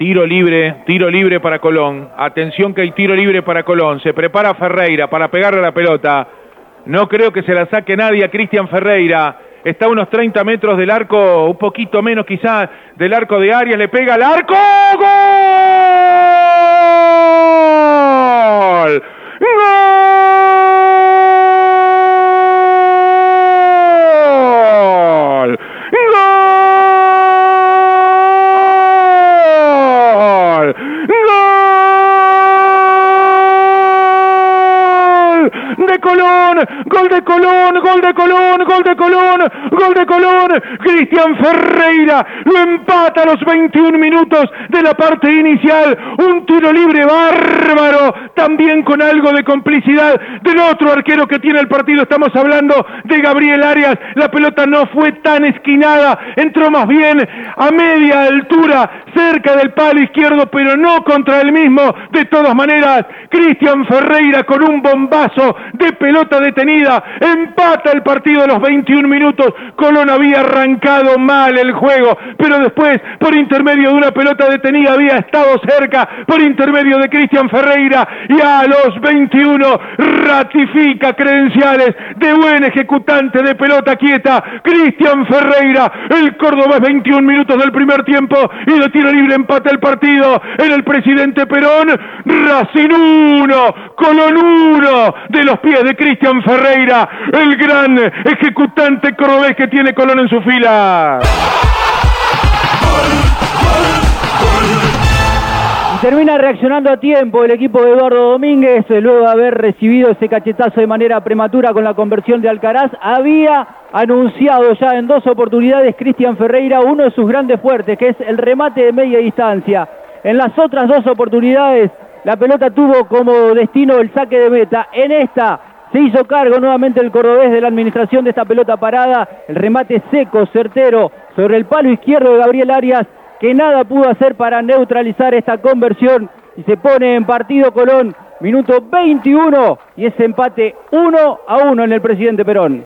Tiro libre, tiro libre para Colón. Atención que hay tiro libre para Colón. Se prepara Ferreira para pegarle la pelota. No creo que se la saque nadie a Cristian Ferreira. Está a unos 30 metros del arco, un poquito menos quizás del arco de Arias. Le pega al arco. ¡Gol! Gol de Colón, gol de Colón, gol de Colón, gol de Colón. Cristian Ferreira lo empata a los 21 minutos de la parte inicial. Un tiro libre bárbaro, también con algo de complicidad del otro arquero que tiene el partido. Estamos hablando de Gabriel Arias. La pelota no fue tan esquinada, entró más bien a media altura, cerca del palo izquierdo, pero no contra el mismo. De todas maneras, Cristian Ferreira con un bombazo de pelota detenida, empata el partido a los 21 minutos. Colón había arrancado mal el juego, pero después, por intermedio de una pelota detenida, había estado cerca, por intermedio de Cristian Ferreira, y a los 21 ratifica credenciales de buen ejecutante de pelota quieta. Cristian Ferreira, el cordobés, 21 minutos del primer tiempo, y de tiro libre empata el partido en el presidente Perón. Racing 1, Colón 1, de los pies de Cristian Ferreira, el gran ejecutante cordobés que tiene Colón en su fila. termina reaccionando a tiempo el equipo de Eduardo Domínguez, eh, luego de haber recibido ese cachetazo de manera prematura con la conversión de Alcaraz, había anunciado ya en dos oportunidades Cristian Ferreira uno de sus grandes fuertes, que es el remate de media distancia. En las otras dos oportunidades la pelota tuvo como destino el saque de meta. En esta se hizo cargo nuevamente el cordobés de la administración de esta pelota parada. El remate seco, certero, sobre el palo izquierdo de Gabriel Arias, que nada pudo hacer para neutralizar esta conversión. Y se pone en partido Colón, minuto 21, y ese empate 1 a 1 en el presidente Perón.